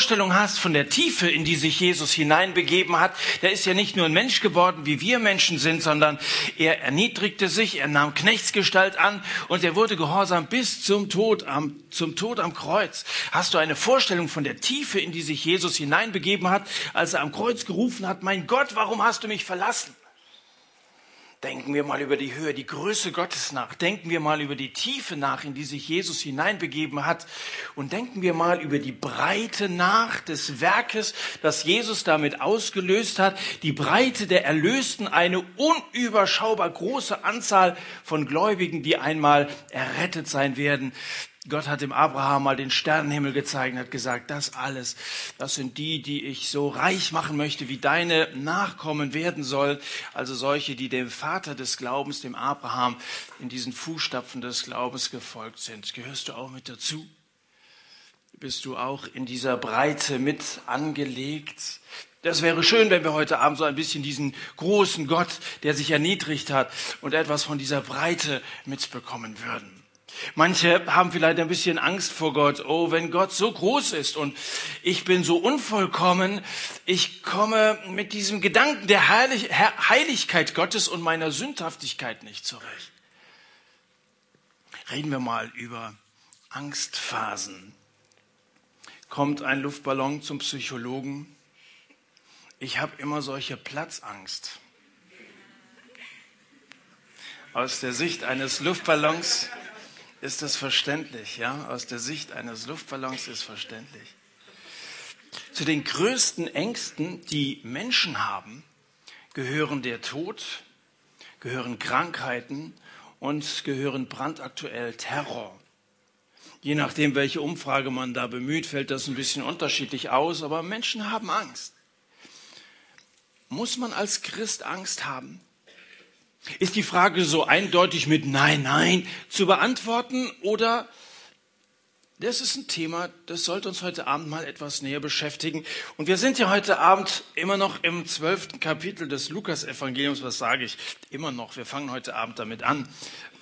Vorstellung hast von der Tiefe, in die sich Jesus hineinbegeben hat, der ist ja nicht nur ein Mensch geworden, wie wir Menschen sind, sondern er erniedrigte sich, er nahm Knechtsgestalt an und er wurde gehorsam bis zum Tod am, zum Tod am Kreuz. Hast du eine Vorstellung von der Tiefe, in die sich Jesus hineinbegeben hat, als er am Kreuz gerufen hat, mein Gott, warum hast du mich verlassen? Denken wir mal über die Höhe, die Größe Gottes nach. Denken wir mal über die Tiefe nach, in die sich Jesus hineinbegeben hat. Und denken wir mal über die Breite nach des Werkes, das Jesus damit ausgelöst hat. Die Breite der Erlösten, eine unüberschaubar große Anzahl von Gläubigen, die einmal errettet sein werden. Gott hat dem Abraham mal den Sternenhimmel gezeigt und hat gesagt, das alles, das sind die, die ich so reich machen möchte, wie deine Nachkommen werden sollen. Also solche, die dem Vater des Glaubens, dem Abraham, in diesen Fußstapfen des Glaubens gefolgt sind. Gehörst du auch mit dazu? Bist du auch in dieser Breite mit angelegt? Das wäre schön, wenn wir heute Abend so ein bisschen diesen großen Gott, der sich erniedrigt hat, und etwas von dieser Breite mitbekommen würden. Manche haben vielleicht ein bisschen Angst vor Gott. Oh, wenn Gott so groß ist und ich bin so unvollkommen, ich komme mit diesem Gedanken der Heiligkeit Gottes und meiner Sündhaftigkeit nicht zurecht. Reden wir mal über Angstphasen. Kommt ein Luftballon zum Psychologen. Ich habe immer solche Platzangst. Aus der Sicht eines Luftballons ist das verständlich, ja? Aus der Sicht eines Luftballons ist verständlich. Zu den größten Ängsten, die Menschen haben, gehören der Tod, gehören Krankheiten und gehören brandaktuell Terror. Je nachdem, welche Umfrage man da bemüht, fällt das ein bisschen unterschiedlich aus, aber Menschen haben Angst. Muss man als Christ Angst haben? Ist die Frage so eindeutig mit Nein, Nein zu beantworten oder das ist ein Thema, das sollte uns heute Abend mal etwas näher beschäftigen. Und wir sind ja heute Abend immer noch im zwölften Kapitel des Lukas-Evangeliums. Was sage ich? Immer noch. Wir fangen heute Abend damit an.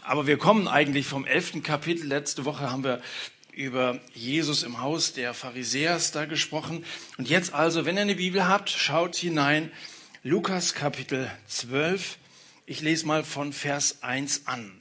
Aber wir kommen eigentlich vom elften Kapitel. Letzte Woche haben wir über Jesus im Haus der Pharisäers da gesprochen. Und jetzt also, wenn ihr eine Bibel habt, schaut hinein. Lukas Kapitel 12 ich lese mal von Vers 1 an.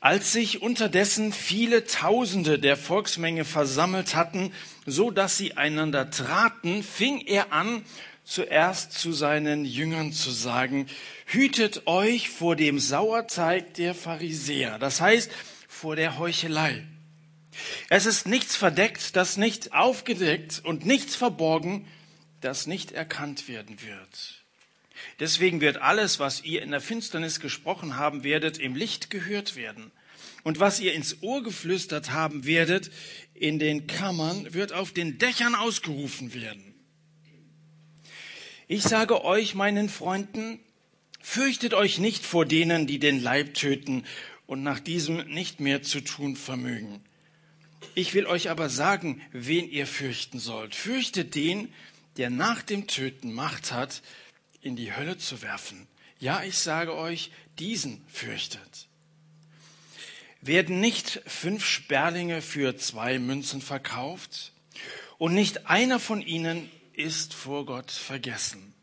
Als sich unterdessen viele Tausende der Volksmenge versammelt hatten, so dass sie einander traten, fing er an, zuerst zu seinen Jüngern zu sagen, hütet euch vor dem Sauerteig der Pharisäer, das heißt vor der Heuchelei. Es ist nichts verdeckt, das nicht aufgedeckt und nichts verborgen, das nicht erkannt werden wird. Deswegen wird alles, was ihr in der Finsternis gesprochen haben werdet, im Licht gehört werden. Und was ihr ins Ohr geflüstert haben werdet, in den Kammern, wird auf den Dächern ausgerufen werden. Ich sage euch, meinen Freunden, fürchtet euch nicht vor denen, die den Leib töten und nach diesem nicht mehr zu tun vermögen. Ich will euch aber sagen, wen ihr fürchten sollt. Fürchtet den, der nach dem Töten Macht hat, in die Hölle zu werfen. Ja, ich sage euch, diesen fürchtet. Werden nicht fünf Sperlinge für zwei Münzen verkauft? Und nicht einer von ihnen ist vor Gott vergessen.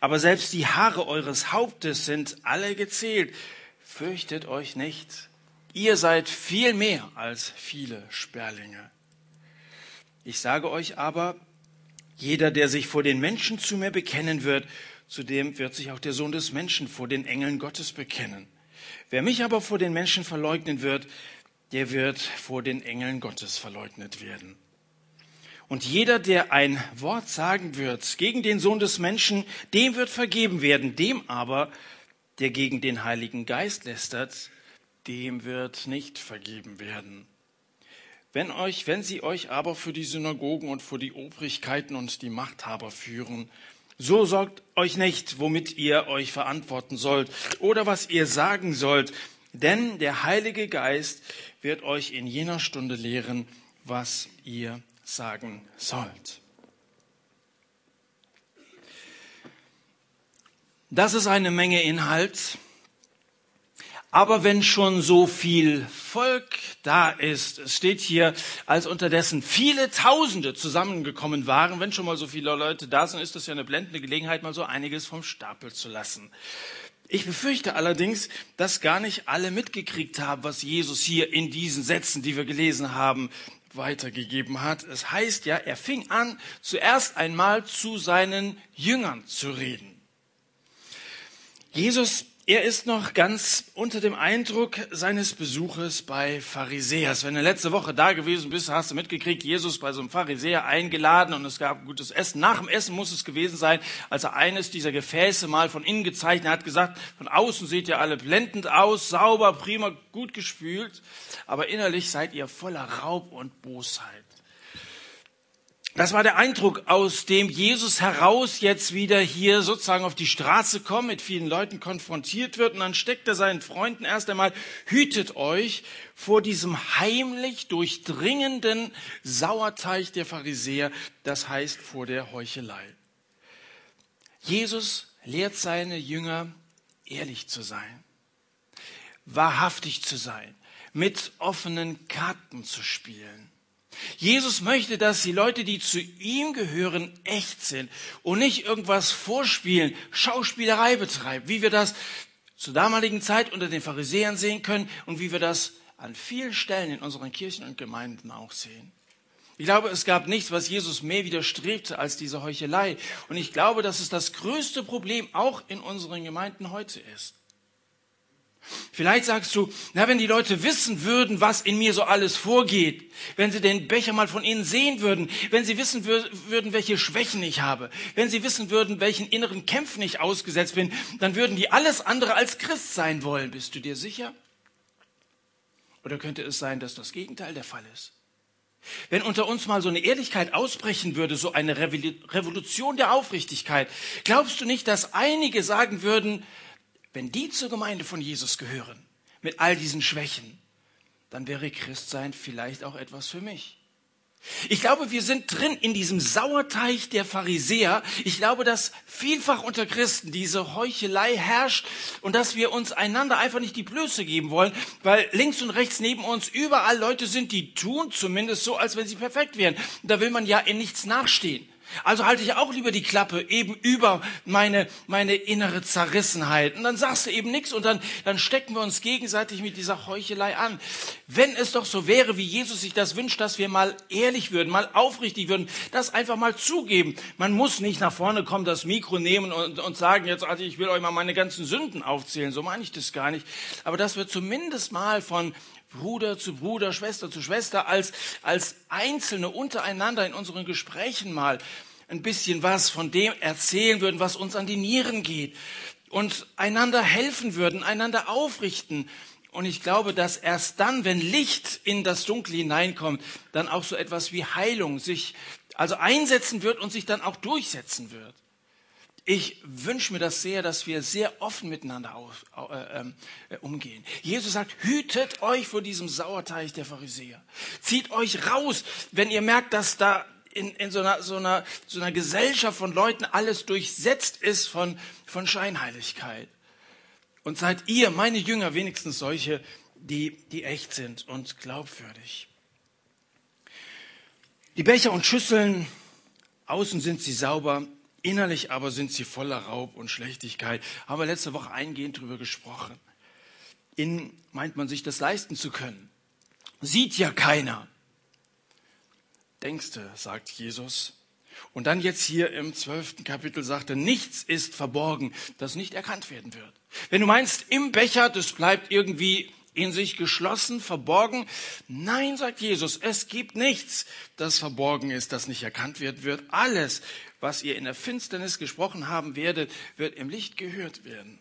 Aber selbst die Haare eures Hauptes sind alle gezählt. Fürchtet euch nicht. Ihr seid viel mehr als viele Sperlinge. Ich sage euch aber, jeder, der sich vor den Menschen zu mir bekennen wird, Zudem wird sich auch der Sohn des Menschen vor den Engeln Gottes bekennen. Wer mich aber vor den Menschen verleugnen wird, der wird vor den Engeln Gottes verleugnet werden. Und jeder, der ein Wort sagen wird gegen den Sohn des Menschen, dem wird vergeben werden. Dem aber, der gegen den Heiligen Geist lästert, dem wird nicht vergeben werden. Wenn euch, wenn sie euch aber für die Synagogen und für die Obrigkeiten und die Machthaber führen so sorgt euch nicht, womit ihr euch verantworten sollt oder was ihr sagen sollt, denn der Heilige Geist wird euch in jener Stunde lehren, was ihr sagen sollt. Das ist eine Menge Inhalt. Aber wenn schon so viel Volk da ist, es steht hier, als unterdessen viele Tausende zusammengekommen waren, wenn schon mal so viele Leute da sind, ist das ja eine blendende Gelegenheit, mal so einiges vom Stapel zu lassen. Ich befürchte allerdings, dass gar nicht alle mitgekriegt haben, was Jesus hier in diesen Sätzen, die wir gelesen haben, weitergegeben hat. Es heißt ja, er fing an, zuerst einmal zu seinen Jüngern zu reden. Jesus er ist noch ganz unter dem Eindruck seines Besuches bei Pharisäers. Wenn du letzte Woche da gewesen bist, hast du mitgekriegt, Jesus bei so einem Pharisäer eingeladen und es gab gutes Essen. Nach dem Essen muss es gewesen sein, als er eines dieser Gefäße mal von innen gezeichnet hat, gesagt, von außen seht ihr alle blendend aus, sauber, prima, gut gespült, aber innerlich seid ihr voller Raub und Bosheit. Das war der Eindruck, aus dem Jesus heraus jetzt wieder hier sozusagen auf die Straße kommt, mit vielen Leuten konfrontiert wird und dann steckt er seinen Freunden erst einmal, hütet euch vor diesem heimlich durchdringenden Sauerteig der Pharisäer, das heißt vor der Heuchelei. Jesus lehrt seine Jünger, ehrlich zu sein, wahrhaftig zu sein, mit offenen Karten zu spielen Jesus möchte, dass die Leute, die zu ihm gehören, echt sind und nicht irgendwas vorspielen, Schauspielerei betreiben, wie wir das zur damaligen Zeit unter den Pharisäern sehen können und wie wir das an vielen Stellen in unseren Kirchen und Gemeinden auch sehen. Ich glaube, es gab nichts, was Jesus mehr widerstrebte als diese Heuchelei. Und ich glaube, dass es das größte Problem auch in unseren Gemeinden heute ist. Vielleicht sagst du, na, wenn die Leute wissen würden, was in mir so alles vorgeht, wenn sie den Becher mal von innen sehen würden, wenn sie wissen würden, welche Schwächen ich habe, wenn sie wissen würden, welchen inneren Kämpfen ich ausgesetzt bin, dann würden die alles andere als Christ sein wollen. Bist du dir sicher? Oder könnte es sein, dass das Gegenteil der Fall ist? Wenn unter uns mal so eine Ehrlichkeit ausbrechen würde, so eine Revolution der Aufrichtigkeit, glaubst du nicht, dass einige sagen würden, wenn die zur Gemeinde von Jesus gehören, mit all diesen Schwächen, dann wäre Christsein vielleicht auch etwas für mich. Ich glaube, wir sind drin in diesem Sauerteig der Pharisäer. Ich glaube, dass vielfach unter Christen diese Heuchelei herrscht und dass wir uns einander einfach nicht die Blöße geben wollen, weil links und rechts neben uns überall Leute sind, die tun zumindest so, als wenn sie perfekt wären. da will man ja in nichts nachstehen. Also halte ich auch lieber die Klappe eben über meine, meine innere Zerrissenheit. Und dann sagst du eben nichts und dann, dann stecken wir uns gegenseitig mit dieser Heuchelei an. Wenn es doch so wäre, wie Jesus sich das wünscht, dass wir mal ehrlich würden, mal aufrichtig würden, das einfach mal zugeben. Man muss nicht nach vorne kommen, das Mikro nehmen und, und sagen, jetzt, also ich will euch mal meine ganzen Sünden aufzählen. So meine ich das gar nicht. Aber dass wir zumindest mal von Bruder zu Bruder, Schwester zu Schwester, als, als Einzelne untereinander in unseren Gesprächen mal ein bisschen was von dem erzählen würden, was uns an die Nieren geht und einander helfen würden, einander aufrichten. Und ich glaube, dass erst dann, wenn Licht in das Dunkle hineinkommt, dann auch so etwas wie Heilung sich also einsetzen wird und sich dann auch durchsetzen wird. Ich wünsche mir das sehr, dass wir sehr offen miteinander auf, äh, ähm, äh, umgehen. Jesus sagt, hütet euch vor diesem Sauerteig der Pharisäer. Zieht euch raus, wenn ihr merkt, dass da in, in so, einer, so, einer, so einer Gesellschaft von Leuten alles durchsetzt ist von, von Scheinheiligkeit. Und seid ihr, meine Jünger, wenigstens solche, die, die echt sind und glaubwürdig. Die Becher und Schüsseln, außen sind sie sauber, Innerlich aber sind sie voller Raub und Schlechtigkeit. Haben wir letzte Woche eingehend darüber gesprochen. Innen meint man sich das leisten zu können. Sieht ja keiner. Denkste, sagt Jesus. Und dann jetzt hier im zwölften Kapitel sagt er, nichts ist verborgen, das nicht erkannt werden wird. Wenn du meinst, im Becher, das bleibt irgendwie in sich geschlossen, verborgen. Nein, sagt Jesus, es gibt nichts, das verborgen ist, das nicht erkannt wird, wird. Alles, was ihr in der Finsternis gesprochen haben werdet, wird im Licht gehört werden.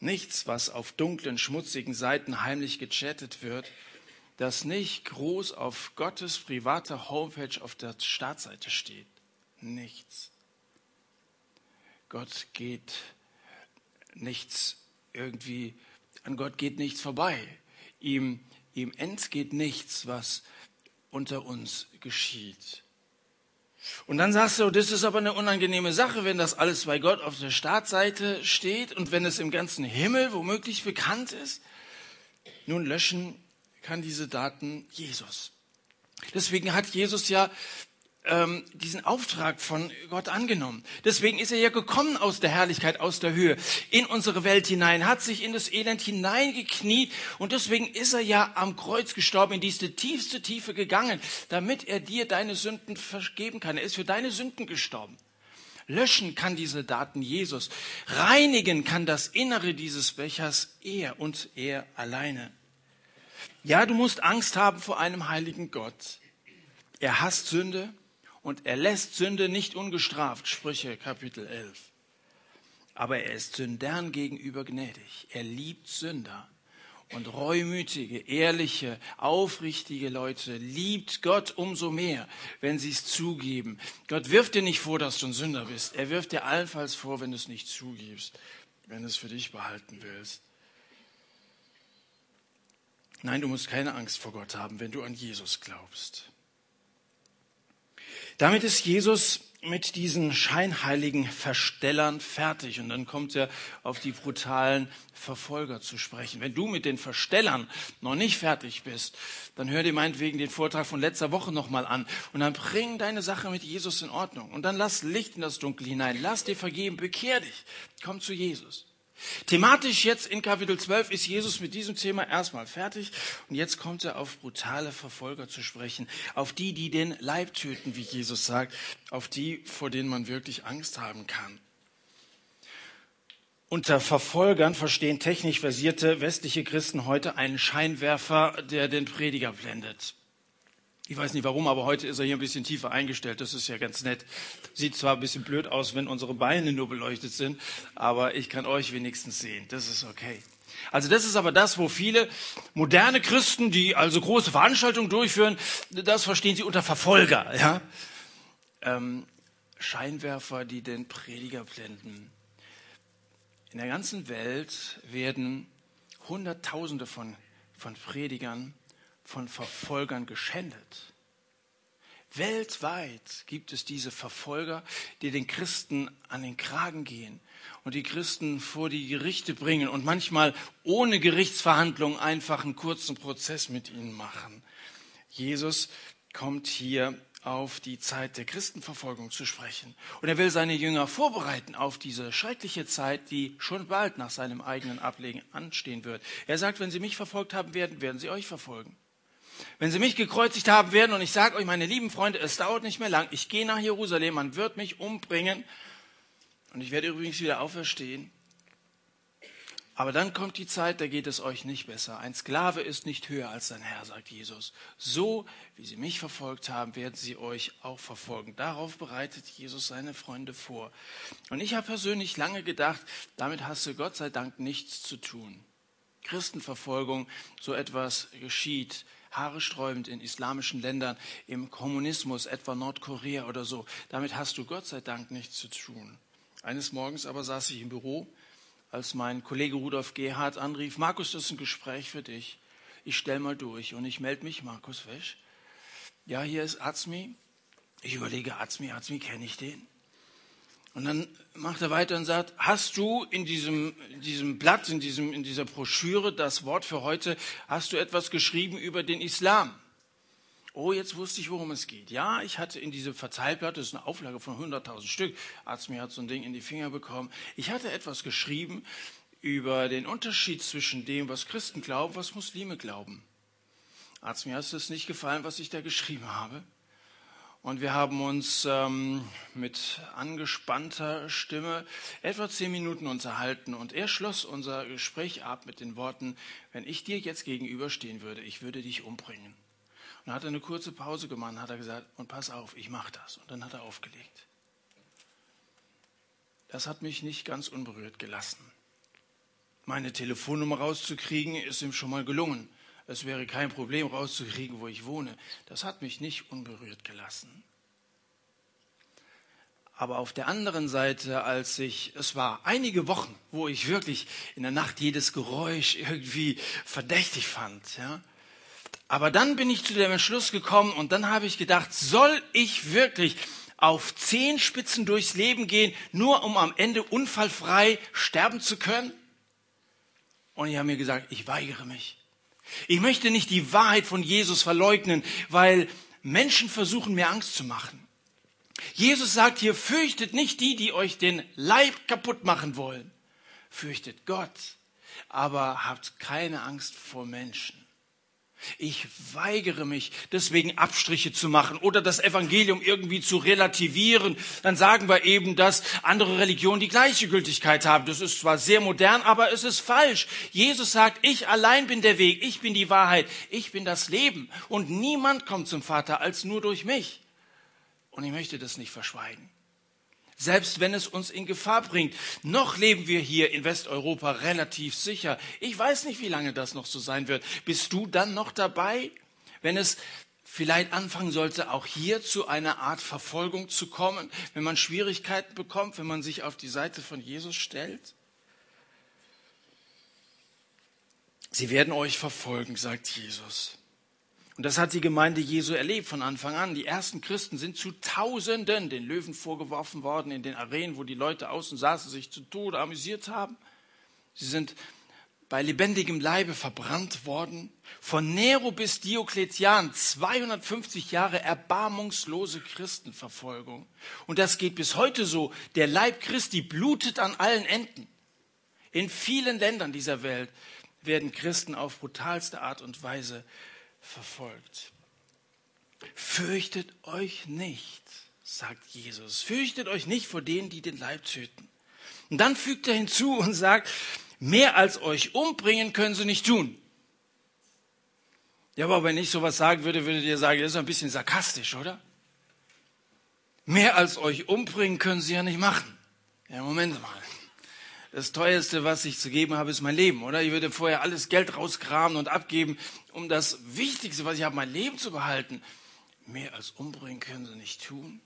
Nichts, was auf dunklen, schmutzigen Seiten heimlich gechattet wird, das nicht groß auf Gottes privater Homepage auf der Startseite steht. Nichts. Gott geht nichts irgendwie an Gott geht nichts vorbei. Ihm, ihm entgeht nichts, was unter uns geschieht. Und dann sagst du, das ist aber eine unangenehme Sache, wenn das alles bei Gott auf der Startseite steht und wenn es im ganzen Himmel womöglich bekannt ist. Nun löschen kann diese Daten Jesus. Deswegen hat Jesus ja ähm, diesen Auftrag von Gott angenommen. Deswegen ist er ja gekommen aus der Herrlichkeit, aus der Höhe, in unsere Welt hinein, hat sich in das Elend hineingekniet und deswegen ist er ja am Kreuz gestorben, in diese tiefste Tiefe gegangen, damit er dir deine Sünden vergeben kann. Er ist für deine Sünden gestorben. Löschen kann diese Daten Jesus. Reinigen kann das Innere dieses Bechers er und er alleine. Ja, du musst Angst haben vor einem heiligen Gott. Er hasst Sünde, und er lässt Sünde nicht ungestraft. Sprüche Kapitel 11. Aber er ist Sündern gegenüber gnädig. Er liebt Sünder. Und reumütige, ehrliche, aufrichtige Leute liebt Gott umso mehr, wenn sie es zugeben. Gott wirft dir nicht vor, dass du ein Sünder bist. Er wirft dir allenfalls vor, wenn du es nicht zugibst, wenn du es für dich behalten willst. Nein, du musst keine Angst vor Gott haben, wenn du an Jesus glaubst. Damit ist Jesus mit diesen scheinheiligen Verstellern fertig. Und dann kommt er auf die brutalen Verfolger zu sprechen. Wenn du mit den Verstellern noch nicht fertig bist, dann hör dir meinetwegen den Vortrag von letzter Woche nochmal an. Und dann bring deine Sache mit Jesus in Ordnung. Und dann lass Licht in das Dunkel hinein. Lass dir vergeben. Bekehr dich. Komm zu Jesus. Thematisch jetzt in Kapitel 12 ist Jesus mit diesem Thema erstmal fertig und jetzt kommt er auf brutale Verfolger zu sprechen, auf die, die den Leib töten, wie Jesus sagt, auf die, vor denen man wirklich Angst haben kann. Unter Verfolgern verstehen technisch versierte westliche Christen heute einen Scheinwerfer, der den Prediger blendet. Ich weiß nicht warum, aber heute ist er hier ein bisschen tiefer eingestellt. Das ist ja ganz nett. Sieht zwar ein bisschen blöd aus, wenn unsere Beine nur beleuchtet sind, aber ich kann euch wenigstens sehen. Das ist okay. Also das ist aber das, wo viele moderne Christen, die also große Veranstaltungen durchführen, das verstehen sie unter Verfolger. Ja? Ähm, Scheinwerfer, die den Prediger blenden. In der ganzen Welt werden Hunderttausende von, von Predigern von Verfolgern geschändet. Weltweit gibt es diese Verfolger, die den Christen an den Kragen gehen und die Christen vor die Gerichte bringen und manchmal ohne Gerichtsverhandlung einfach einen kurzen Prozess mit ihnen machen. Jesus kommt hier auf die Zeit der Christenverfolgung zu sprechen. Und er will seine Jünger vorbereiten auf diese schreckliche Zeit, die schon bald nach seinem eigenen Ablegen anstehen wird. Er sagt, wenn sie mich verfolgt haben werden, werden sie euch verfolgen. Wenn sie mich gekreuzigt haben werden und ich sage euch, meine lieben Freunde, es dauert nicht mehr lang, ich gehe nach Jerusalem, man wird mich umbringen und ich werde übrigens wieder auferstehen. Aber dann kommt die Zeit, da geht es euch nicht besser. Ein Sklave ist nicht höher als sein Herr, sagt Jesus. So wie sie mich verfolgt haben, werden sie euch auch verfolgen. Darauf bereitet Jesus seine Freunde vor. Und ich habe persönlich lange gedacht, damit hast du Gott sei Dank nichts zu tun. Christenverfolgung, so etwas geschieht haaresträubend in islamischen Ländern, im Kommunismus, etwa Nordkorea oder so. Damit hast du Gott sei Dank nichts zu tun. Eines Morgens aber saß ich im Büro, als mein Kollege Rudolf Gerhard anrief, Markus, das ist ein Gespräch für dich. Ich stell mal durch und ich melde mich, Markus Wesch. Ja, hier ist Azmi. Ich überlege, Azmi, Azmi, kenne ich den? Und dann macht er weiter und sagt, hast du in diesem, in diesem Blatt, in, diesem, in dieser Broschüre, das Wort für heute, hast du etwas geschrieben über den Islam? Oh, jetzt wusste ich, worum es geht. Ja, ich hatte in diesem Verteilblatt, das ist eine Auflage von 100.000 Stück, Arzt mir hat so ein Ding in die Finger bekommen. Ich hatte etwas geschrieben über den Unterschied zwischen dem, was Christen glauben, was Muslime glauben. Arzt, mir hat es nicht gefallen, was ich da geschrieben habe. Und wir haben uns ähm, mit angespannter Stimme etwa zehn Minuten unterhalten. Und er schloss unser Gespräch ab mit den Worten, wenn ich dir jetzt gegenüberstehen würde, ich würde dich umbringen. Und dann hat er eine kurze Pause gemacht, hat er gesagt, und pass auf, ich mache das. Und dann hat er aufgelegt. Das hat mich nicht ganz unberührt gelassen. Meine Telefonnummer rauszukriegen, ist ihm schon mal gelungen es wäre kein Problem rauszukriegen, wo ich wohne. Das hat mich nicht unberührt gelassen. Aber auf der anderen Seite, als ich, es war einige Wochen, wo ich wirklich in der Nacht jedes Geräusch irgendwie verdächtig fand, ja. Aber dann bin ich zu dem Entschluss gekommen und dann habe ich gedacht, soll ich wirklich auf Zehenspitzen durchs Leben gehen, nur um am Ende unfallfrei sterben zu können? Und ich habe mir gesagt, ich weigere mich. Ich möchte nicht die Wahrheit von Jesus verleugnen, weil Menschen versuchen, mir Angst zu machen. Jesus sagt hier, fürchtet nicht die, die euch den Leib kaputt machen wollen. Fürchtet Gott, aber habt keine Angst vor Menschen. Ich weigere mich, deswegen Abstriche zu machen oder das Evangelium irgendwie zu relativieren. Dann sagen wir eben, dass andere Religionen die gleiche Gültigkeit haben. Das ist zwar sehr modern, aber es ist falsch. Jesus sagt, ich allein bin der Weg, ich bin die Wahrheit, ich bin das Leben. Und niemand kommt zum Vater als nur durch mich. Und ich möchte das nicht verschweigen selbst wenn es uns in Gefahr bringt. Noch leben wir hier in Westeuropa relativ sicher. Ich weiß nicht, wie lange das noch so sein wird. Bist du dann noch dabei, wenn es vielleicht anfangen sollte, auch hier zu einer Art Verfolgung zu kommen, wenn man Schwierigkeiten bekommt, wenn man sich auf die Seite von Jesus stellt? Sie werden euch verfolgen, sagt Jesus. Und das hat die Gemeinde Jesu erlebt von Anfang an. Die ersten Christen sind zu Tausenden den Löwen vorgeworfen worden in den Arenen, wo die Leute außen saßen, sich zu Tode amüsiert haben. Sie sind bei lebendigem Leibe verbrannt worden. Von Nero bis Diokletian 250 Jahre erbarmungslose Christenverfolgung. Und das geht bis heute so. Der Leib Christi blutet an allen Enden. In vielen Ländern dieser Welt werden Christen auf brutalste Art und Weise verfolgt. Fürchtet euch nicht, sagt Jesus. Fürchtet euch nicht vor denen, die den Leib töten. Und dann fügt er hinzu und sagt, mehr als euch umbringen können sie nicht tun. Ja, aber wenn ich sowas sagen würde, würdet ihr sagen, das ist ein bisschen sarkastisch, oder? Mehr als euch umbringen können sie ja nicht machen. Ja, Moment mal das teuerste, was ich zu geben habe, ist mein Leben, oder? Ich würde vorher alles Geld rauskramen und abgeben, um das Wichtigste, was ich habe, mein Leben zu behalten. Mehr als umbringen können sie nicht tun.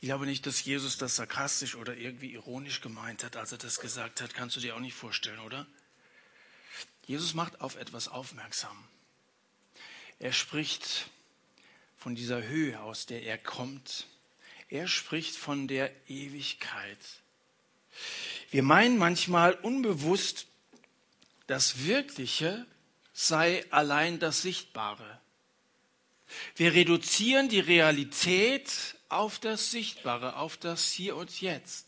Ich glaube nicht, dass Jesus das sarkastisch oder irgendwie ironisch gemeint hat, als er das gesagt hat. Kannst du dir auch nicht vorstellen, oder? Jesus macht auf etwas aufmerksam. Er spricht von dieser Höhe, aus der er kommt. Er spricht von der Ewigkeit. Wir meinen manchmal unbewusst, das Wirkliche sei allein das Sichtbare. Wir reduzieren die Realität auf das Sichtbare, auf das Hier und Jetzt.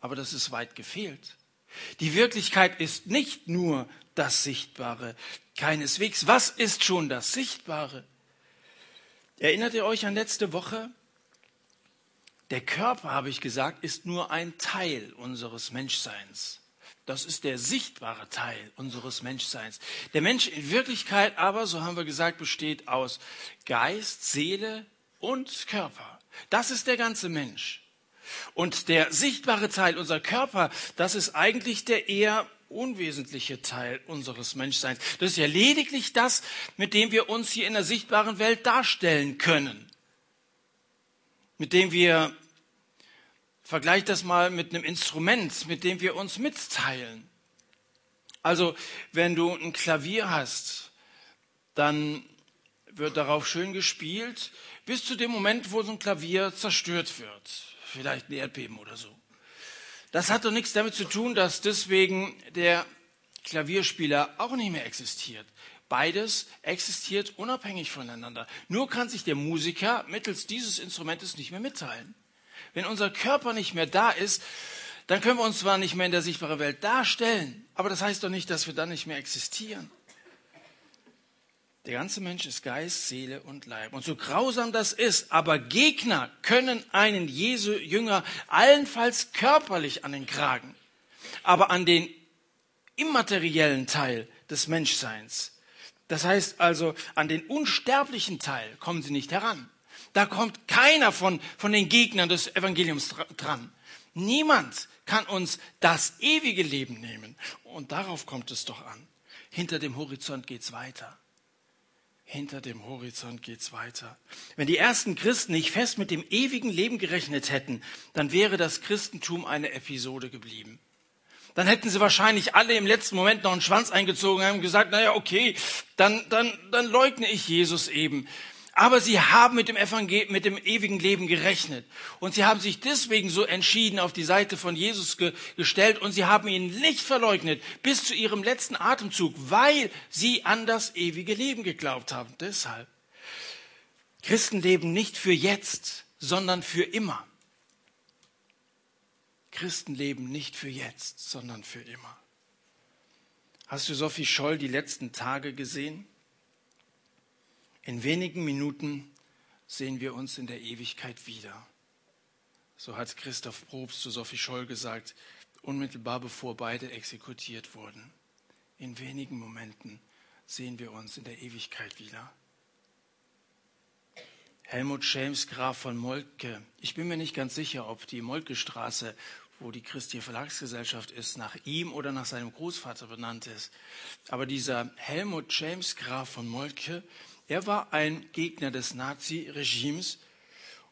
Aber das ist weit gefehlt. Die Wirklichkeit ist nicht nur das Sichtbare, keineswegs. Was ist schon das Sichtbare? Erinnert ihr euch an letzte Woche? Der Körper, habe ich gesagt, ist nur ein Teil unseres Menschseins. Das ist der sichtbare Teil unseres Menschseins. Der Mensch in Wirklichkeit aber, so haben wir gesagt, besteht aus Geist, Seele und Körper. Das ist der ganze Mensch. Und der sichtbare Teil, unser Körper, das ist eigentlich der eher unwesentliche Teil unseres Menschseins. Das ist ja lediglich das, mit dem wir uns hier in der sichtbaren Welt darstellen können mit dem wir, vergleich das mal mit einem Instrument, mit dem wir uns mitteilen. Also, wenn du ein Klavier hast, dann wird darauf schön gespielt, bis zu dem Moment, wo so ein Klavier zerstört wird. Vielleicht ein Erdbeben oder so. Das hat doch nichts damit zu tun, dass deswegen der Klavierspieler auch nicht mehr existiert. Beides existiert unabhängig voneinander. Nur kann sich der Musiker mittels dieses Instrumentes nicht mehr mitteilen. Wenn unser Körper nicht mehr da ist, dann können wir uns zwar nicht mehr in der sichtbaren Welt darstellen, aber das heißt doch nicht, dass wir dann nicht mehr existieren. Der ganze Mensch ist Geist, Seele und Leib. Und so grausam das ist, aber Gegner können einen Jesu Jünger allenfalls körperlich an den Kragen, aber an den immateriellen Teil des Menschseins das heißt also, an den unsterblichen Teil kommen sie nicht heran. Da kommt keiner von, von den Gegnern des Evangeliums dran. Niemand kann uns das ewige Leben nehmen. Und darauf kommt es doch an. Hinter dem Horizont geht's weiter. Hinter dem Horizont geht's weiter. Wenn die ersten Christen nicht fest mit dem ewigen Leben gerechnet hätten, dann wäre das Christentum eine Episode geblieben dann hätten sie wahrscheinlich alle im letzten Moment noch einen Schwanz eingezogen und haben gesagt, naja, okay, dann, dann, dann leugne ich Jesus eben. Aber sie haben mit dem Evangel mit dem ewigen Leben gerechnet. Und sie haben sich deswegen so entschieden auf die Seite von Jesus ge gestellt und sie haben ihn nicht verleugnet bis zu ihrem letzten Atemzug, weil sie an das ewige Leben geglaubt haben. Deshalb. Christen leben nicht für jetzt, sondern für immer. Christen leben nicht für jetzt, sondern für immer. Hast du Sophie Scholl die letzten Tage gesehen? In wenigen Minuten sehen wir uns in der Ewigkeit wieder. So hat Christoph Probst zu Sophie Scholl gesagt, unmittelbar bevor beide exekutiert wurden. In wenigen Momenten sehen wir uns in der Ewigkeit wieder. Helmut Schelms, Graf von Moltke. Ich bin mir nicht ganz sicher, ob die Moltke-Straße, wo die Christi Verlagsgesellschaft ist, nach ihm oder nach seinem Großvater benannt ist. Aber dieser Helmut James Graf von Moltke, er war ein Gegner des Nazi-Regimes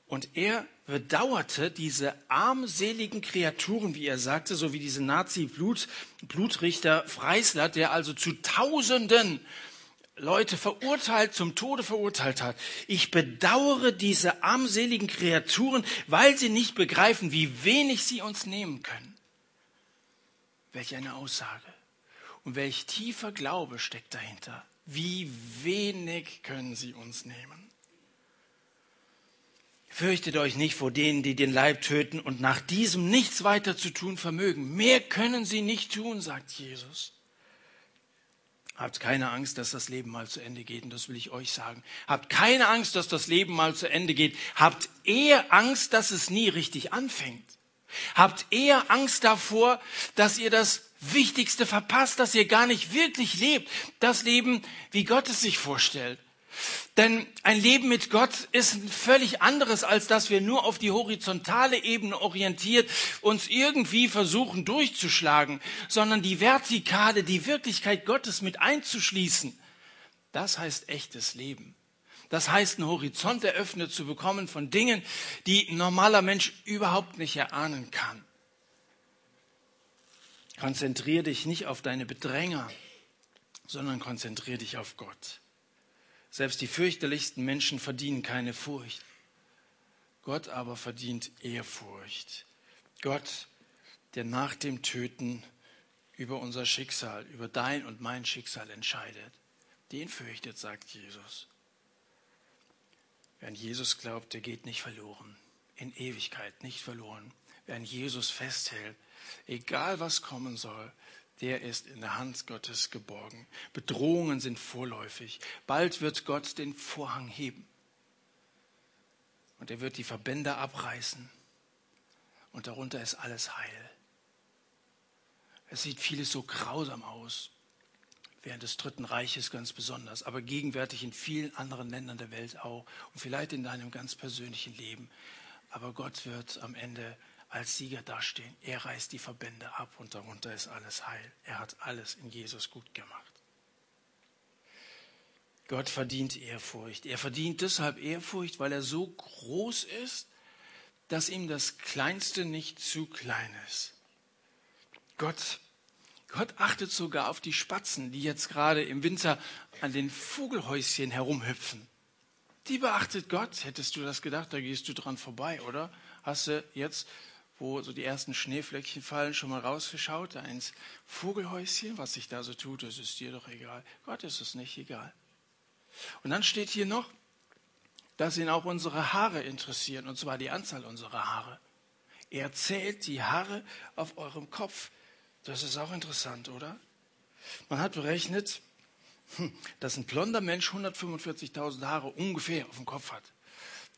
und er bedauerte diese armseligen Kreaturen, wie er sagte, so wie diese Nazi-Blutrichter Freisler, der also zu Tausenden Leute verurteilt, zum Tode verurteilt hat. Ich bedauere diese armseligen Kreaturen, weil sie nicht begreifen, wie wenig sie uns nehmen können. Welch eine Aussage. Und welch tiefer Glaube steckt dahinter. Wie wenig können sie uns nehmen. Fürchtet euch nicht vor denen, die den Leib töten und nach diesem nichts weiter zu tun vermögen. Mehr können sie nicht tun, sagt Jesus. Habt keine Angst, dass das Leben mal zu Ende geht. Und das will ich euch sagen. Habt keine Angst, dass das Leben mal zu Ende geht. Habt eher Angst, dass es nie richtig anfängt. Habt eher Angst davor, dass ihr das Wichtigste verpasst, dass ihr gar nicht wirklich lebt. Das Leben, wie Gott es sich vorstellt. Denn ein Leben mit Gott ist völlig anderes, als dass wir nur auf die horizontale Ebene orientiert uns irgendwie versuchen durchzuschlagen, sondern die vertikale, die Wirklichkeit Gottes mit einzuschließen. Das heißt echtes Leben. Das heißt, einen Horizont eröffnet zu bekommen von Dingen, die ein normaler Mensch überhaupt nicht erahnen kann. Konzentriere dich nicht auf deine Bedränger, sondern konzentriere dich auf Gott. Selbst die fürchterlichsten Menschen verdienen keine Furcht. Gott aber verdient Ehrfurcht. Gott, der nach dem Töten über unser Schicksal, über dein und mein Schicksal entscheidet, den fürchtet, sagt Jesus. Wer an Jesus glaubt, der geht nicht verloren, in Ewigkeit nicht verloren. Wer an Jesus festhält, egal was kommen soll, der ist in der Hand Gottes geborgen. Bedrohungen sind vorläufig. Bald wird Gott den Vorhang heben. Und er wird die Verbände abreißen. Und darunter ist alles heil. Es sieht vieles so grausam aus. Während des Dritten Reiches ganz besonders, aber gegenwärtig in vielen anderen Ländern der Welt auch und vielleicht in deinem ganz persönlichen Leben. Aber Gott wird am Ende als Sieger dastehen. Er reißt die Verbände ab und darunter ist alles heil. Er hat alles in Jesus gut gemacht. Gott verdient Ehrfurcht. Er verdient deshalb Ehrfurcht, weil er so groß ist, dass ihm das Kleinste nicht zu klein ist. Gott, Gott achtet sogar auf die Spatzen, die jetzt gerade im Winter an den Vogelhäuschen herumhüpfen. Die beachtet Gott. Hättest du das gedacht, da gehst du dran vorbei, oder? Hast du jetzt wo so die ersten Schneeflöckchen fallen, schon mal rausgeschaut, ins Vogelhäuschen, was sich da so tut, das ist dir doch egal. Gott ist es nicht egal. Und dann steht hier noch, dass ihn auch unsere Haare interessieren, und zwar die Anzahl unserer Haare. Er zählt die Haare auf eurem Kopf. Das ist auch interessant, oder? Man hat berechnet, hm, dass ein blonder Mensch 145.000 Haare ungefähr auf dem Kopf hat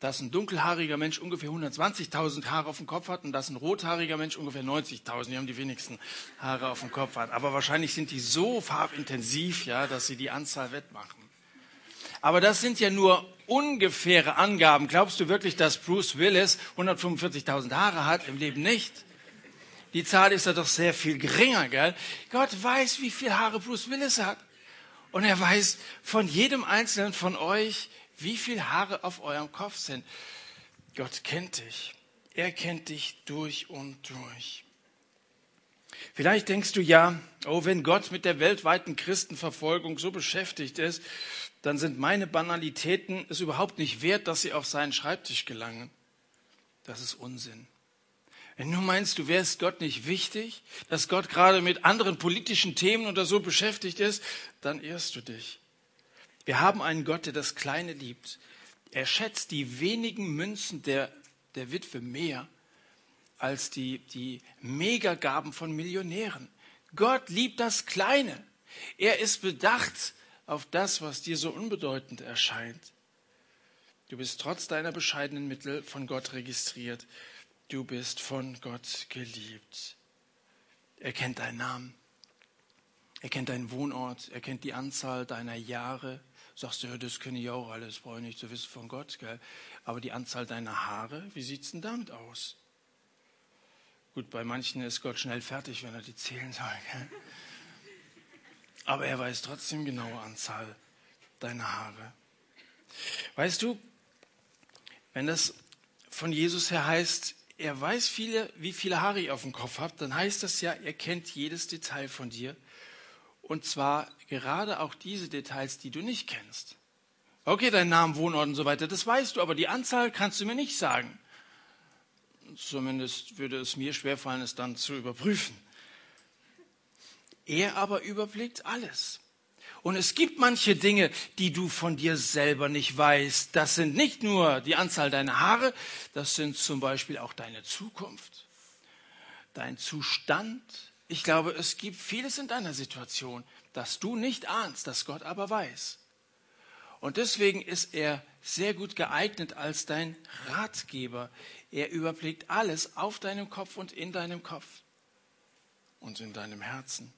dass ein dunkelhaariger Mensch ungefähr 120.000 Haare auf dem Kopf hat und dass ein rothaariger Mensch ungefähr 90.000. Die haben die wenigsten Haare auf dem Kopf hat. Aber wahrscheinlich sind die so farbintensiv, ja, dass sie die Anzahl wettmachen. Aber das sind ja nur ungefähre Angaben. Glaubst du wirklich, dass Bruce Willis 145.000 Haare hat? Im Leben nicht. Die Zahl ist ja doch sehr viel geringer, gell? Gott weiß, wie viel Haare Bruce Willis hat. Und er weiß von jedem einzelnen von euch, wie viele Haare auf eurem Kopf sind. Gott kennt dich. Er kennt dich durch und durch. Vielleicht denkst du ja, oh, wenn Gott mit der weltweiten Christenverfolgung so beschäftigt ist, dann sind meine Banalitäten es überhaupt nicht wert, dass sie auf seinen Schreibtisch gelangen. Das ist Unsinn. Wenn du meinst, du wärst Gott nicht wichtig, dass Gott gerade mit anderen politischen Themen oder so beschäftigt ist, dann irrst du dich. Wir haben einen Gott, der das Kleine liebt. Er schätzt die wenigen Münzen der, der Witwe mehr als die, die Megagaben von Millionären. Gott liebt das Kleine. Er ist bedacht auf das, was dir so unbedeutend erscheint. Du bist trotz deiner bescheidenen Mittel von Gott registriert. Du bist von Gott geliebt. Er kennt deinen Namen. Er kennt deinen Wohnort. Er kennt die Anzahl deiner Jahre. Sagst du, ja, das kenne ich auch alles, brauche ich nicht zu wissen von Gott. Gell? Aber die Anzahl deiner Haare, wie sieht es denn damit aus? Gut, bei manchen ist Gott schnell fertig, wenn er die zählen soll. Gell? Aber er weiß trotzdem genaue Anzahl deiner Haare. Weißt du, wenn das von Jesus her heißt, er weiß viele, wie viele Haare ihr auf dem Kopf habt, dann heißt das ja, er kennt jedes Detail von dir. Und zwar gerade auch diese Details, die du nicht kennst. Okay, dein Name, Wohnort und so weiter, das weißt du, aber die Anzahl kannst du mir nicht sagen. Zumindest würde es mir schwerfallen, es dann zu überprüfen. Er aber überblickt alles. Und es gibt manche Dinge, die du von dir selber nicht weißt. Das sind nicht nur die Anzahl deiner Haare, das sind zum Beispiel auch deine Zukunft, dein Zustand. Ich glaube, es gibt vieles in deiner Situation, das du nicht ahnst, das Gott aber weiß. Und deswegen ist er sehr gut geeignet als dein Ratgeber. Er überblickt alles auf deinem Kopf und in deinem Kopf und in deinem Herzen.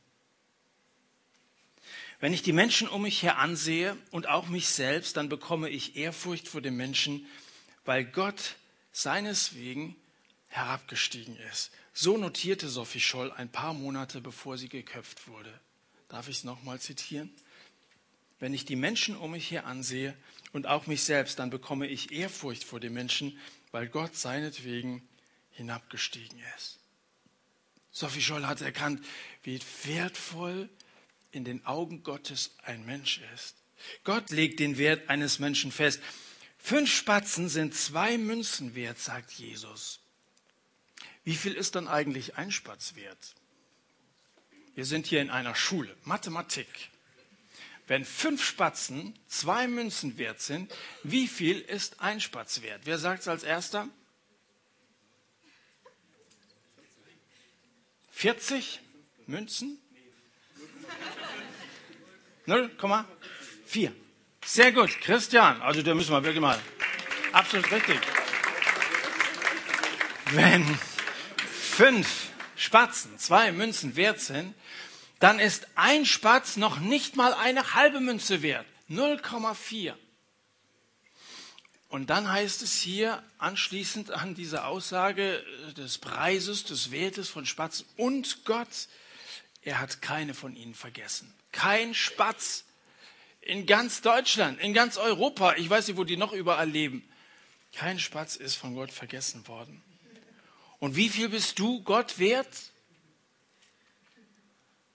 Wenn ich die Menschen um mich her ansehe und auch mich selbst, dann bekomme ich Ehrfurcht vor den Menschen, weil Gott seineswegen herabgestiegen ist. So notierte Sophie Scholl ein paar Monate bevor sie geköpft wurde. Darf ich es nochmal zitieren? Wenn ich die Menschen um mich her ansehe und auch mich selbst, dann bekomme ich Ehrfurcht vor den Menschen, weil Gott seinetwegen hinabgestiegen ist. Sophie Scholl hat erkannt, wie wertvoll in den Augen Gottes ein Mensch ist. Gott legt den Wert eines Menschen fest. Fünf Spatzen sind zwei Münzen wert, sagt Jesus. Wie viel ist dann eigentlich ein Spatz wert? Wir sind hier in einer Schule, Mathematik. Wenn fünf Spatzen zwei Münzen wert sind, wie viel ist ein Spatz wert? Wer sagt es als erster? 40 Münzen? 0,4. Sehr gut, Christian. Also da müssen wir wirklich mal. Absolut richtig. Wenn fünf Spatzen zwei Münzen wert sind, dann ist ein Spatz noch nicht mal eine halbe Münze wert. 0,4. Und dann heißt es hier anschließend an diese Aussage des Preises, des Wertes von Spatzen und Gott, er hat keine von ihnen vergessen. Kein Spatz in ganz Deutschland, in ganz Europa, ich weiß nicht, wo die noch überall leben. Kein Spatz ist von Gott vergessen worden. Und wie viel bist du Gott wert?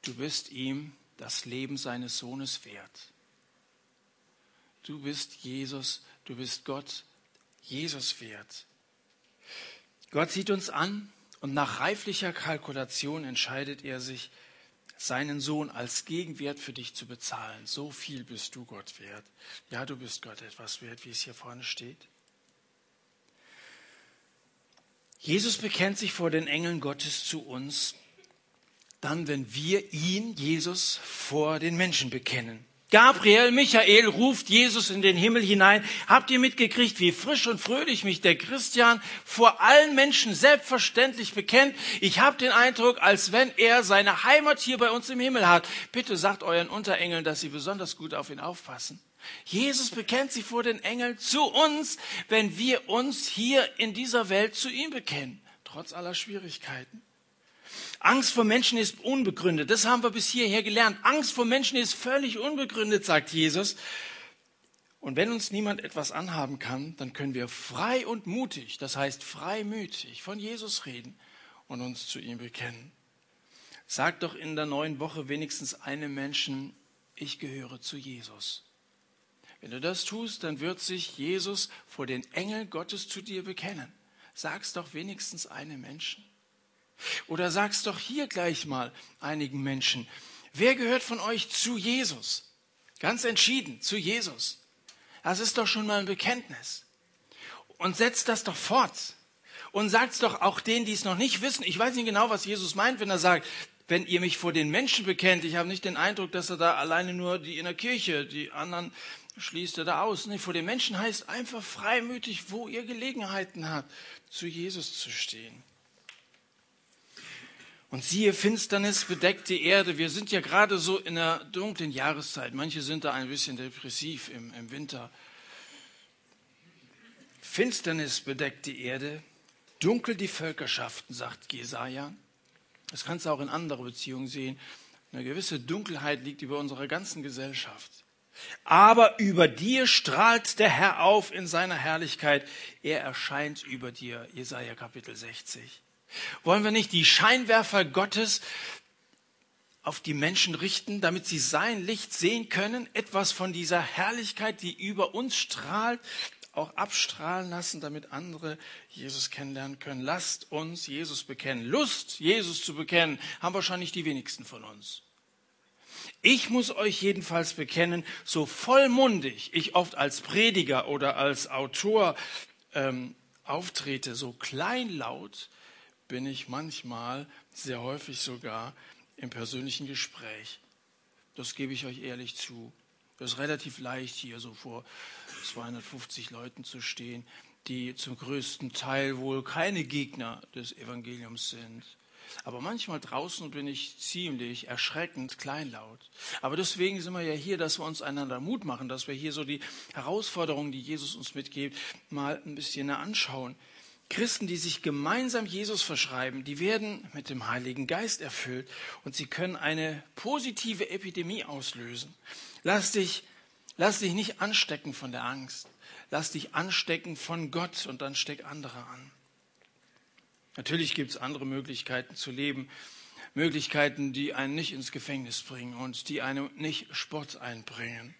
Du bist ihm das Leben seines Sohnes wert. Du bist Jesus, du bist Gott, Jesus wert. Gott sieht uns an und nach reiflicher Kalkulation entscheidet er sich, seinen Sohn als Gegenwert für dich zu bezahlen. So viel bist du Gott wert. Ja, du bist Gott etwas wert, wie es hier vorne steht. Jesus bekennt sich vor den Engeln Gottes zu uns, dann, wenn wir ihn, Jesus, vor den Menschen bekennen. Gabriel, Michael ruft Jesus in den Himmel hinein. Habt ihr mitgekriegt, wie frisch und fröhlich mich der Christian vor allen Menschen selbstverständlich bekennt? Ich habe den Eindruck, als wenn er seine Heimat hier bei uns im Himmel hat. Bitte sagt euren Unterengeln, dass sie besonders gut auf ihn aufpassen. Jesus bekennt sich vor den Engeln zu uns, wenn wir uns hier in dieser Welt zu ihm bekennen, trotz aller Schwierigkeiten. Angst vor Menschen ist unbegründet. Das haben wir bis hierher gelernt. Angst vor Menschen ist völlig unbegründet, sagt Jesus. Und wenn uns niemand etwas anhaben kann, dann können wir frei und mutig, das heißt freimütig, von Jesus reden und uns zu ihm bekennen. Sag doch in der neuen Woche wenigstens einem Menschen, ich gehöre zu Jesus. Wenn du das tust, dann wird sich Jesus vor den Engeln Gottes zu dir bekennen. Sag's doch wenigstens einem Menschen. Oder sag's doch hier gleich mal einigen Menschen. Wer gehört von euch zu Jesus? Ganz entschieden, zu Jesus. Das ist doch schon mal ein Bekenntnis. Und setzt das doch fort. Und sagt's doch auch denen, die es noch nicht wissen. Ich weiß nicht genau, was Jesus meint, wenn er sagt, wenn ihr mich vor den Menschen bekennt. Ich habe nicht den Eindruck, dass er da alleine nur die in der Kirche, die anderen schließt er da aus. Nee, vor den Menschen heißt einfach freimütig, wo ihr Gelegenheiten habt, zu Jesus zu stehen. Und siehe, Finsternis bedeckt die Erde. Wir sind ja gerade so in der dunklen Jahreszeit. Manche sind da ein bisschen depressiv im, im Winter. Finsternis bedeckt die Erde, dunkel die Völkerschaften, sagt Jesaja. Das kannst du auch in anderer Beziehungen sehen. Eine gewisse Dunkelheit liegt über unserer ganzen Gesellschaft. Aber über dir strahlt der Herr auf in seiner Herrlichkeit. Er erscheint über dir. Jesaja Kapitel 60. Wollen wir nicht die Scheinwerfer Gottes auf die Menschen richten, damit sie sein Licht sehen können, etwas von dieser Herrlichkeit, die über uns strahlt, auch abstrahlen lassen, damit andere Jesus kennenlernen können. Lasst uns Jesus bekennen. Lust, Jesus zu bekennen, haben wahrscheinlich die wenigsten von uns. Ich muss euch jedenfalls bekennen, so vollmundig ich oft als Prediger oder als Autor ähm, auftrete, so kleinlaut bin ich manchmal, sehr häufig sogar, im persönlichen Gespräch. Das gebe ich euch ehrlich zu. Das ist relativ leicht, hier so vor 250 Leuten zu stehen, die zum größten Teil wohl keine Gegner des Evangeliums sind. Aber manchmal draußen bin ich ziemlich erschreckend kleinlaut. Aber deswegen sind wir ja hier, dass wir uns einander Mut machen, dass wir hier so die Herausforderungen, die Jesus uns mitgibt, mal ein bisschen anschauen. Christen, die sich gemeinsam Jesus verschreiben, die werden mit dem Heiligen Geist erfüllt und sie können eine positive Epidemie auslösen. Lass dich, lass dich nicht anstecken von der Angst. Lass dich anstecken von Gott und dann steck andere an. Natürlich gibt es andere Möglichkeiten zu leben, Möglichkeiten, die einen nicht ins Gefängnis bringen und die einem nicht Sport einbringen.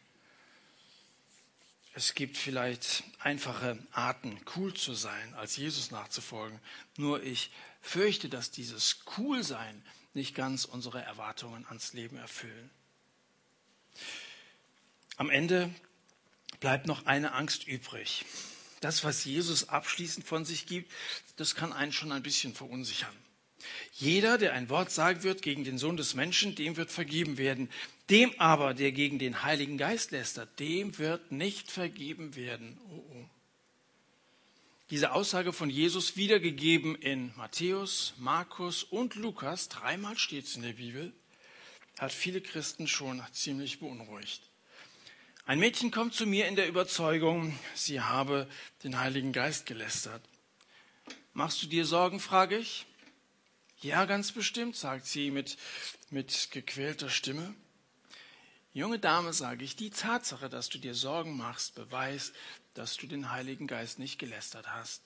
Es gibt vielleicht einfache Arten, cool zu sein, als Jesus nachzufolgen. Nur ich fürchte, dass dieses Coolsein nicht ganz unsere Erwartungen ans Leben erfüllen. Am Ende bleibt noch eine Angst übrig. Das, was Jesus abschließend von sich gibt, das kann einen schon ein bisschen verunsichern. Jeder, der ein Wort sagen wird gegen den Sohn des Menschen, dem wird vergeben werden. Dem aber, der gegen den Heiligen Geist lästert, dem wird nicht vergeben werden. Oh, oh. Diese Aussage von Jesus wiedergegeben in Matthäus, Markus und Lukas, dreimal steht es in der Bibel, hat viele Christen schon ziemlich beunruhigt. Ein Mädchen kommt zu mir in der Überzeugung, sie habe den Heiligen Geist gelästert. Machst du dir Sorgen, frage ich. Ja, ganz bestimmt, sagt sie mit, mit gequälter Stimme. Junge Dame, sage ich, die Tatsache, dass du dir Sorgen machst, beweist, dass du den Heiligen Geist nicht gelästert hast.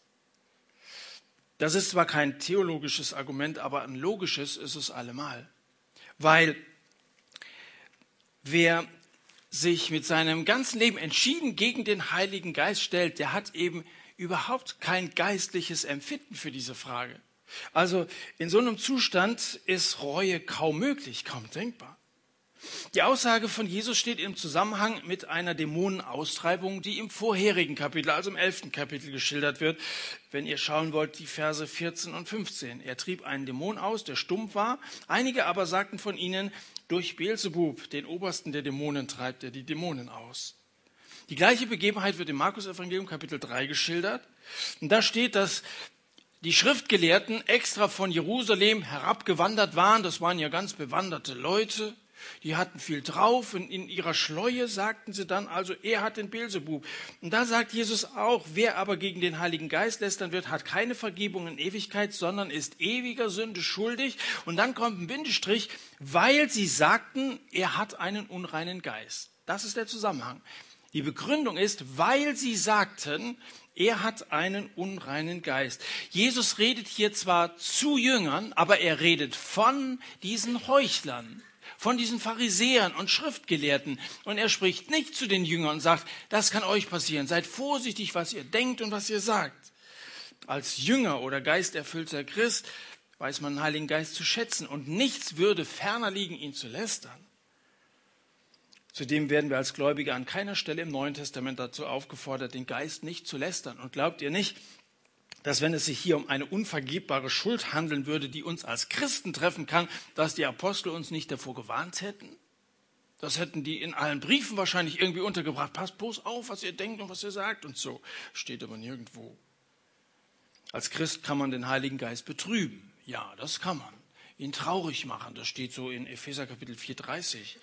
Das ist zwar kein theologisches Argument, aber ein logisches ist es allemal. Weil wer sich mit seinem ganzen Leben entschieden gegen den Heiligen Geist stellt, der hat eben überhaupt kein geistliches Empfinden für diese Frage. Also in so einem Zustand ist Reue kaum möglich, kaum denkbar. Die Aussage von Jesus steht im Zusammenhang mit einer Dämonenaustreibung, die im vorherigen Kapitel, also im elften Kapitel geschildert wird. Wenn ihr schauen wollt, die Verse 14 und 15. Er trieb einen Dämon aus, der stumm war. Einige aber sagten von ihnen, durch Beelzebub, den Obersten der Dämonen, treibt er die Dämonen aus. Die gleiche Begebenheit wird im Markus-Evangelium Kapitel 3 geschildert. Und da steht, dass die Schriftgelehrten extra von Jerusalem herabgewandert waren. Das waren ja ganz bewanderte Leute. Die hatten viel drauf und in ihrer Schleue sagten sie dann also, er hat den Beelzebub. Und da sagt Jesus auch, wer aber gegen den Heiligen Geist lästern wird, hat keine Vergebung in Ewigkeit, sondern ist ewiger Sünde schuldig. Und dann kommt ein Bindestrich, weil sie sagten, er hat einen unreinen Geist. Das ist der Zusammenhang. Die Begründung ist, weil sie sagten, er hat einen unreinen Geist. Jesus redet hier zwar zu Jüngern, aber er redet von diesen Heuchlern von diesen Pharisäern und Schriftgelehrten. Und er spricht nicht zu den Jüngern und sagt, das kann euch passieren. Seid vorsichtig, was ihr denkt und was ihr sagt. Als Jünger oder geisterfüllter Christ weiß man den Heiligen Geist zu schätzen und nichts würde ferner liegen, ihn zu lästern. Zudem werden wir als Gläubige an keiner Stelle im Neuen Testament dazu aufgefordert, den Geist nicht zu lästern. Und glaubt ihr nicht, dass wenn es sich hier um eine unvergebbare Schuld handeln würde, die uns als Christen treffen kann, dass die Apostel uns nicht davor gewarnt hätten? Das hätten die in allen Briefen wahrscheinlich irgendwie untergebracht. Passt bloß auf, was ihr denkt und was ihr sagt und so. Steht aber nirgendwo. Als Christ kann man den Heiligen Geist betrüben. Ja, das kann man. Ihn traurig machen. Das steht so in Epheser Kapitel 4,30.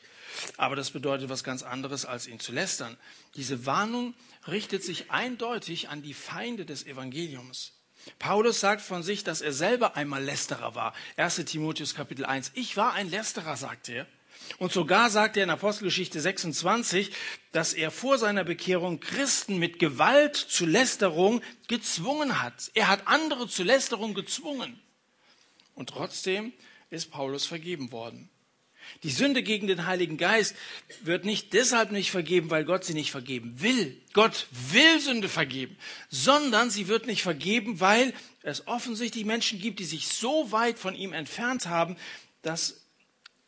Aber das bedeutet was ganz anderes, als ihn zu lästern. Diese Warnung richtet sich eindeutig an die Feinde des Evangeliums. Paulus sagt von sich, dass er selber einmal Lästerer war. 1 Timotheus Kapitel 1. Ich war ein Lästerer, sagt er. Und sogar sagt er in Apostelgeschichte 26, dass er vor seiner Bekehrung Christen mit Gewalt zu Lästerung gezwungen hat. Er hat andere zu Lästerung gezwungen. Und trotzdem ist Paulus vergeben worden. Die Sünde gegen den Heiligen Geist wird nicht deshalb nicht vergeben, weil Gott sie nicht vergeben will. Gott will Sünde vergeben, sondern sie wird nicht vergeben, weil es offensichtlich Menschen gibt, die sich so weit von ihm entfernt haben, dass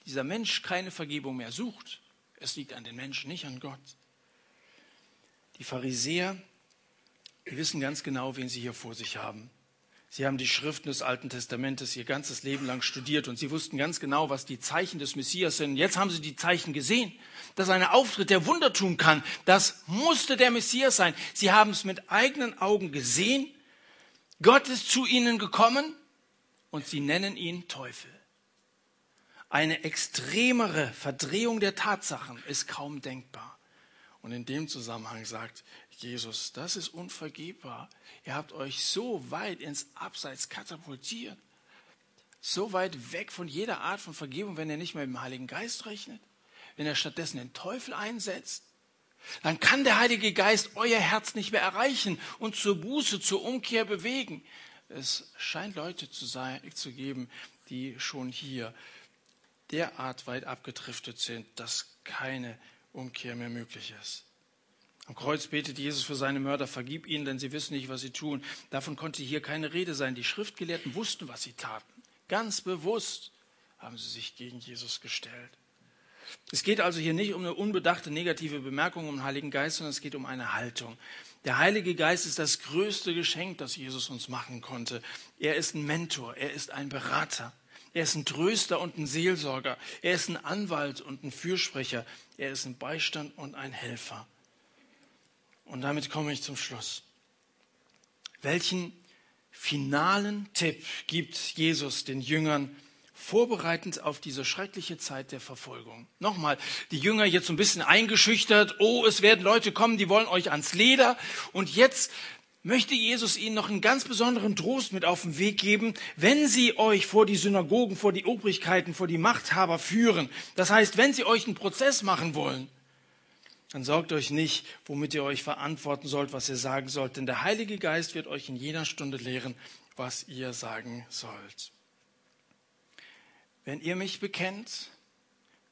dieser Mensch keine Vergebung mehr sucht. Es liegt an den Menschen, nicht an Gott. Die Pharisäer, die wissen ganz genau, wen sie hier vor sich haben. Sie haben die Schriften des Alten Testamentes ihr ganzes Leben lang studiert und sie wussten ganz genau, was die Zeichen des Messias sind. Jetzt haben sie die Zeichen gesehen, dass ein Auftritt der Wunder tun kann. Das musste der Messias sein. Sie haben es mit eigenen Augen gesehen. Gott ist zu ihnen gekommen und sie nennen ihn Teufel. Eine extremere Verdrehung der Tatsachen ist kaum denkbar. Und in dem Zusammenhang sagt Jesus, das ist unvergebbar. Ihr habt euch so weit ins Abseits katapultiert, so weit weg von jeder Art von Vergebung, wenn ihr nicht mehr mit dem Heiligen Geist rechnet, wenn er stattdessen den Teufel einsetzt. Dann kann der Heilige Geist euer Herz nicht mehr erreichen und zur Buße, zur Umkehr bewegen. Es scheint Leute zu, sein, zu geben, die schon hier derart weit abgedriftet sind, dass keine Umkehr mehr möglich ist. Am Kreuz betet Jesus für seine Mörder, vergib ihnen, denn sie wissen nicht, was sie tun. Davon konnte hier keine Rede sein. Die Schriftgelehrten wussten, was sie taten. Ganz bewusst haben sie sich gegen Jesus gestellt. Es geht also hier nicht um eine unbedachte negative Bemerkung um den Heiligen Geist, sondern es geht um eine Haltung. Der Heilige Geist ist das größte Geschenk, das Jesus uns machen konnte. Er ist ein Mentor, er ist ein Berater. Er ist ein Tröster und ein Seelsorger. Er ist ein Anwalt und ein Fürsprecher. Er ist ein Beistand und ein Helfer. Und damit komme ich zum Schluss. Welchen finalen Tipp gibt Jesus den Jüngern vorbereitend auf diese schreckliche Zeit der Verfolgung? Nochmal, die Jünger jetzt so ein bisschen eingeschüchtert. Oh, es werden Leute kommen, die wollen euch ans Leder. Und jetzt möchte Jesus ihnen noch einen ganz besonderen Trost mit auf den Weg geben, wenn sie euch vor die Synagogen, vor die Obrigkeiten, vor die Machthaber führen. Das heißt, wenn sie euch einen Prozess machen wollen, dann sorgt euch nicht, womit ihr euch verantworten sollt, was ihr sagen sollt, denn der Heilige Geist wird euch in jeder Stunde lehren, was ihr sagen sollt. Wenn ihr mich bekennt,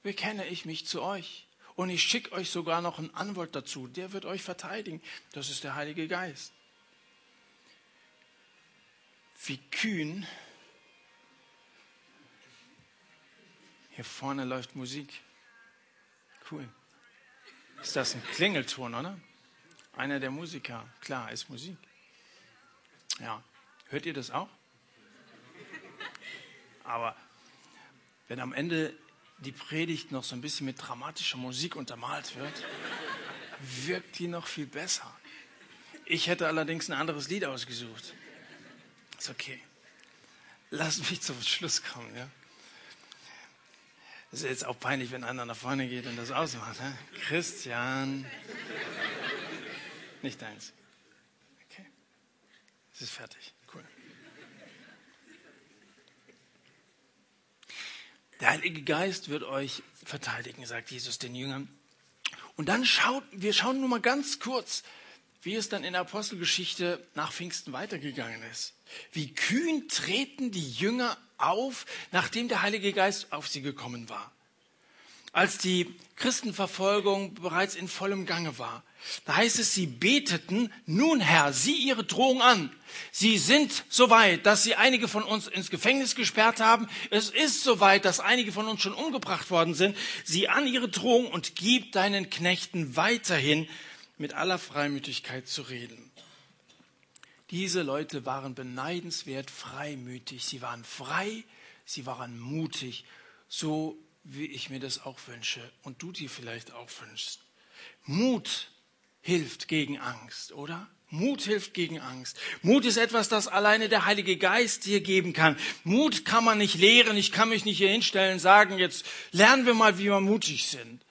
bekenne ich mich zu euch. Und ich schicke euch sogar noch einen Anwalt dazu, der wird euch verteidigen. Das ist der Heilige Geist wie kühn. Hier vorne läuft Musik. Cool. Ist das ein Klingelton, oder? Einer der Musiker. Klar, ist Musik. Ja. Hört ihr das auch? Aber wenn am Ende die Predigt noch so ein bisschen mit dramatischer Musik untermalt wird, wirkt die noch viel besser. Ich hätte allerdings ein anderes Lied ausgesucht. Ist okay. Lass mich zum Schluss kommen. Ja? Es ist jetzt auch peinlich, wenn einer nach vorne geht und das ausmacht. Ne? Christian. Nicht deins. Okay. Es ist fertig. Cool. Der Heilige Geist wird euch verteidigen, sagt Jesus den Jüngern. Und dann schaut, wir schauen nur mal ganz kurz, wie es dann in der Apostelgeschichte nach Pfingsten weitergegangen ist. Wie kühn treten die Jünger auf, nachdem der Heilige Geist auf sie gekommen war. als die Christenverfolgung bereits in vollem Gange war. Da heißt es, sie beteten, nun Herr, sieh ihre Drohung an. Sie sind so weit, dass sie einige von uns ins Gefängnis gesperrt haben. Es ist so weit, dass einige von uns schon umgebracht worden sind. Sieh an ihre Drohung und gib deinen Knechten weiterhin mit aller Freimütigkeit zu reden. Diese Leute waren beneidenswert freimütig. Sie waren frei, sie waren mutig, so wie ich mir das auch wünsche und du dir vielleicht auch wünschst. Mut hilft gegen Angst, oder? Mut hilft gegen Angst. Mut ist etwas, das alleine der Heilige Geist dir geben kann. Mut kann man nicht lehren. Ich kann mich nicht hier hinstellen und sagen, jetzt lernen wir mal, wie wir mutig sind.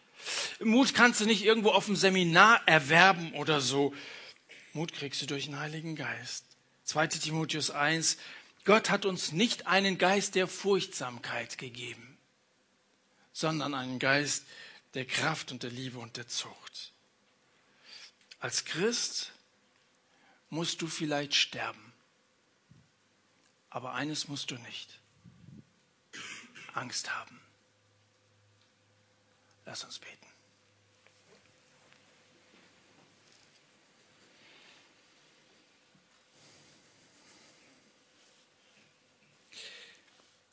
Mut kannst du nicht irgendwo auf dem Seminar erwerben oder so. Mut kriegst du durch den Heiligen Geist. 2 Timotheus 1. Gott hat uns nicht einen Geist der Furchtsamkeit gegeben, sondern einen Geist der Kraft und der Liebe und der Zucht. Als Christ musst du vielleicht sterben, aber eines musst du nicht. Angst haben. Lass uns beten.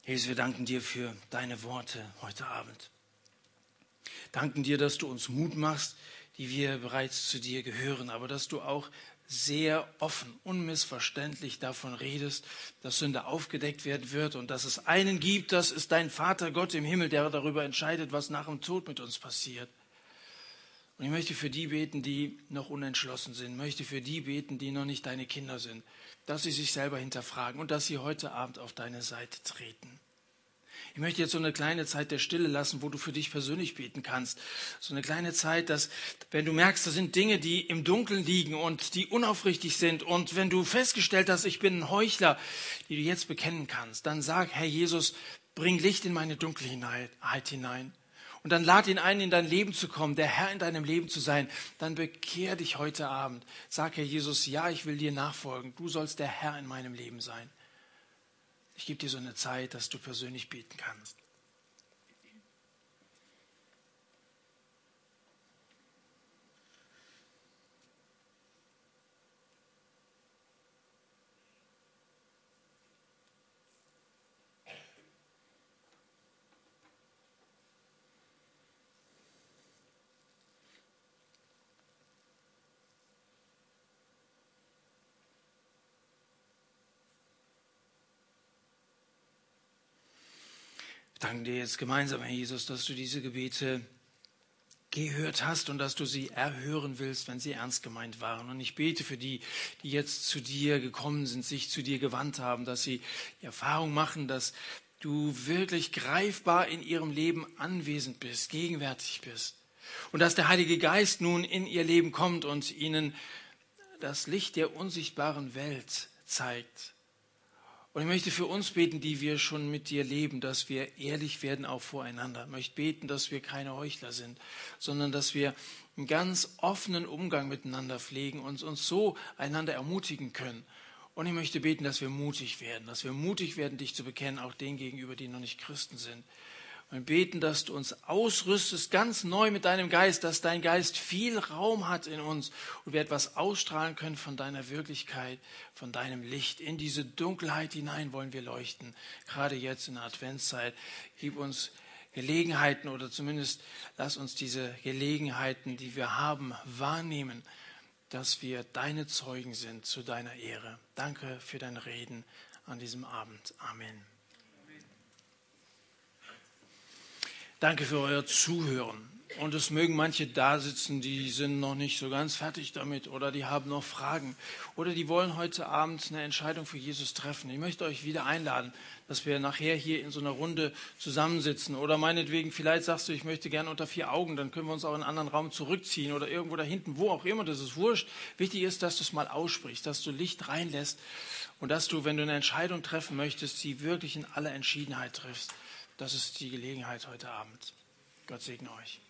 Jesus, wir danken dir für deine Worte heute Abend. Danken dir, dass du uns Mut machst, die wir bereits zu dir gehören, aber dass du auch sehr offen, unmissverständlich davon redest, dass Sünde aufgedeckt werden wird und dass es einen gibt, das ist dein Vater Gott im Himmel, der darüber entscheidet, was nach dem Tod mit uns passiert. Und ich möchte für die beten, die noch unentschlossen sind, möchte für die beten, die noch nicht deine Kinder sind, dass sie sich selber hinterfragen und dass sie heute Abend auf deine Seite treten. Ich möchte jetzt so eine kleine Zeit der Stille lassen, wo du für dich persönlich beten kannst. So eine kleine Zeit, dass, wenn du merkst, da sind Dinge, die im Dunkeln liegen und die unaufrichtig sind und wenn du festgestellt hast, ich bin ein Heuchler, die du jetzt bekennen kannst, dann sag, Herr Jesus, bring Licht in meine Dunkelheit hinein. Und dann lad ihn ein, in dein Leben zu kommen, der Herr in deinem Leben zu sein. Dann bekehr dich heute Abend. Sag, Herr Jesus, ja, ich will dir nachfolgen. Du sollst der Herr in meinem Leben sein. Ich gebe dir so eine Zeit, dass du persönlich beten kannst. Danken dir jetzt gemeinsam, Herr Jesus, dass du diese Gebete gehört hast und dass du sie erhören willst, wenn sie ernst gemeint waren. Und ich bete für die, die jetzt zu dir gekommen sind, sich zu dir gewandt haben, dass sie die Erfahrung machen, dass du wirklich greifbar in ihrem Leben anwesend bist, gegenwärtig bist. Und dass der Heilige Geist nun in ihr Leben kommt und ihnen das Licht der unsichtbaren Welt zeigt. Und ich möchte für uns beten, die wir schon mit dir leben, dass wir ehrlich werden auch voreinander. Ich möchte beten, dass wir keine Heuchler sind, sondern dass wir einen ganz offenen Umgang miteinander pflegen und uns so einander ermutigen können. Und ich möchte beten, dass wir mutig werden, dass wir mutig werden, dich zu bekennen, auch denen gegenüber, die noch nicht Christen sind. Und beten, dass du uns ausrüstest, ganz neu mit deinem Geist, dass dein Geist viel Raum hat in uns und wir etwas ausstrahlen können von deiner Wirklichkeit, von deinem Licht. In diese Dunkelheit hinein wollen wir leuchten, gerade jetzt in der Adventszeit. Gib uns Gelegenheiten oder zumindest lass uns diese Gelegenheiten, die wir haben, wahrnehmen, dass wir deine Zeugen sind zu deiner Ehre. Danke für dein Reden an diesem Abend. Amen. Danke für euer Zuhören. Und es mögen manche da sitzen, die sind noch nicht so ganz fertig damit oder die haben noch Fragen oder die wollen heute Abend eine Entscheidung für Jesus treffen. Ich möchte euch wieder einladen, dass wir nachher hier in so einer Runde zusammensitzen oder meinetwegen, vielleicht sagst du, ich möchte gerne unter vier Augen, dann können wir uns auch in einen anderen Raum zurückziehen oder irgendwo da hinten, wo auch immer, das ist wurscht. Wichtig ist, dass du es mal aussprichst, dass du Licht reinlässt und dass du, wenn du eine Entscheidung treffen möchtest, sie wirklich in aller Entschiedenheit triffst. Das ist die Gelegenheit heute Abend. Gott segne euch.